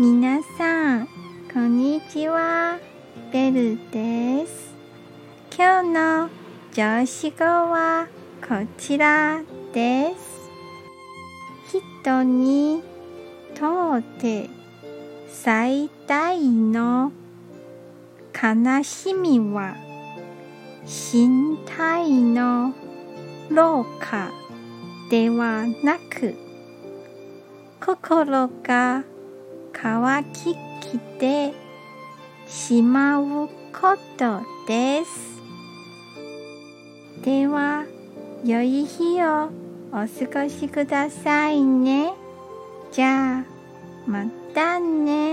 皆さん、こんにちは。ベルです。今日の上司語はこちらです。人にとって最大の悲しみは身体の老化ではなく心が乾ききてしまうことです。では、良い日をお過ごしくださいね。じゃあ、またね